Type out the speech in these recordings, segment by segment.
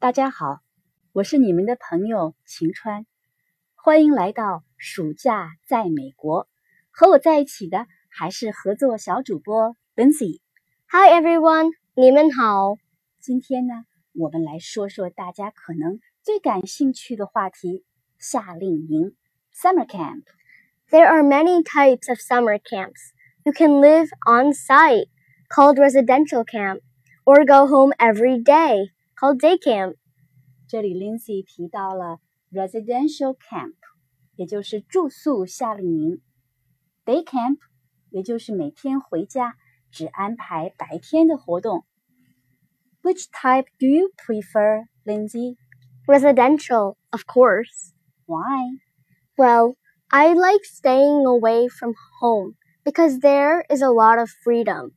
大家好，我是你们的朋友晴川，欢迎来到暑假在美国。和我在一起的还是合作小主播 Lindsay。Hi everyone，你们好。今天呢，我们来说说大家可能最感兴趣的话题——夏令营 （summer camp）。There are many types of summer camps. You can live on site, called residential camp, or go home every day called day camp. 这里 Lindsay 提到了 residential camp，也就是住宿夏令营；day camp，也就是每天回家只安排白天的活动。Which type do you prefer, Lindsay? Residential, of course. Why? Well, I like staying away from home because there is a lot of freedom.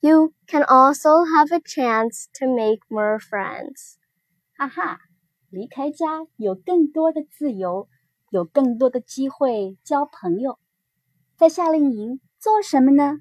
You can also have a chance to make more friends. 哈哈，离开家有更多的自由，有更多的机会交朋友。在夏令营做什么呢？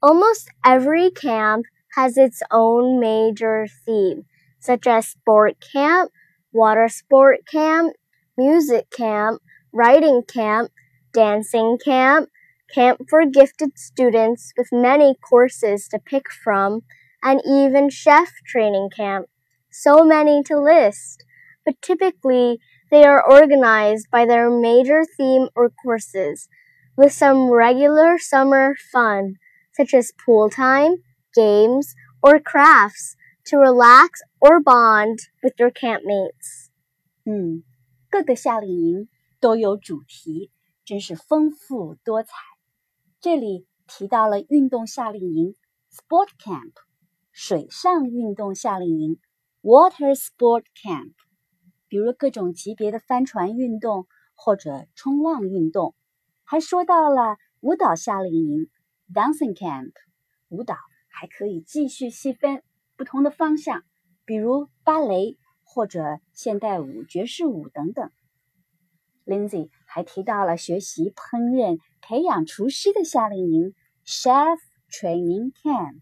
Almost every camp has its own major theme, such as sport camp, water sport camp, music camp, writing camp, dancing camp, camp for gifted students with many courses to pick from, and even chef training camp. So many to list, but typically they are organized by their major theme or courses, with some regular summer fun such as pool time, games, or crafts to relax or bond with your campmates. 嗯，各个夏令营都有主题，真是丰富多彩。 这里提到了运动夏令营 （Sport Camp）、水上运动夏令营 （Water Sport Camp），比如各种级别的帆船运动或者冲浪运动。还说到了舞蹈夏令营 （Dancing Camp），舞蹈还可以继续细分不同的方向，比如芭蕾或者现代舞、爵士舞等等。Lindsay 还提到了学习烹饪、培养厨师的夏令营 （Chef Training Camp），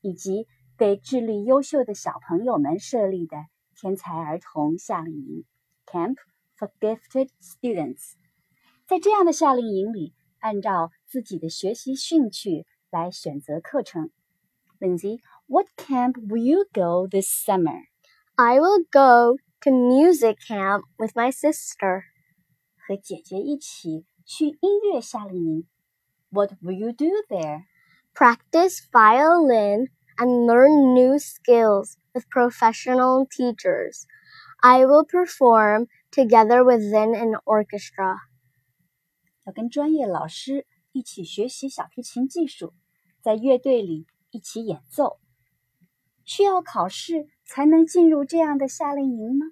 以及给智力优秀的小朋友们设立的天才儿童夏令营 （Camp for Gifted Students）。在这样的夏令营里，按照自己的学习兴趣来选择课程。Lindsay, what camp will you go this summer? I will go to music camp with my sister. 和姐姐一起去音乐夏令营。What will you do there? Practice violin and learn new skills with professional teachers. I will perform together within an orchestra. 要跟专业老师一起学习小提琴技术，在乐队里一起演奏。需要考试才能进入这样的夏令营吗？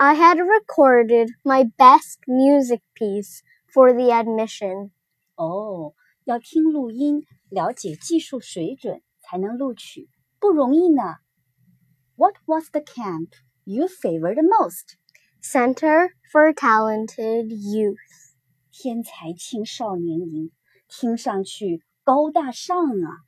I had recorded my best music piece for the admission. 哦，要听录音，了解技术水准才能录取，不容易呢。What was the camp you favored the most? Center for Talented Youth. 天才青少年营，听上去高大上啊。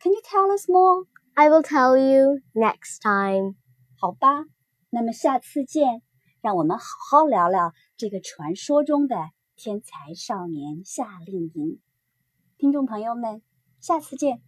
Can you tell us more? I will tell you next time. 好吧，那么下次见， 让我们好好聊聊这个传说中的天才少年夏令营。听众朋友们，下次见。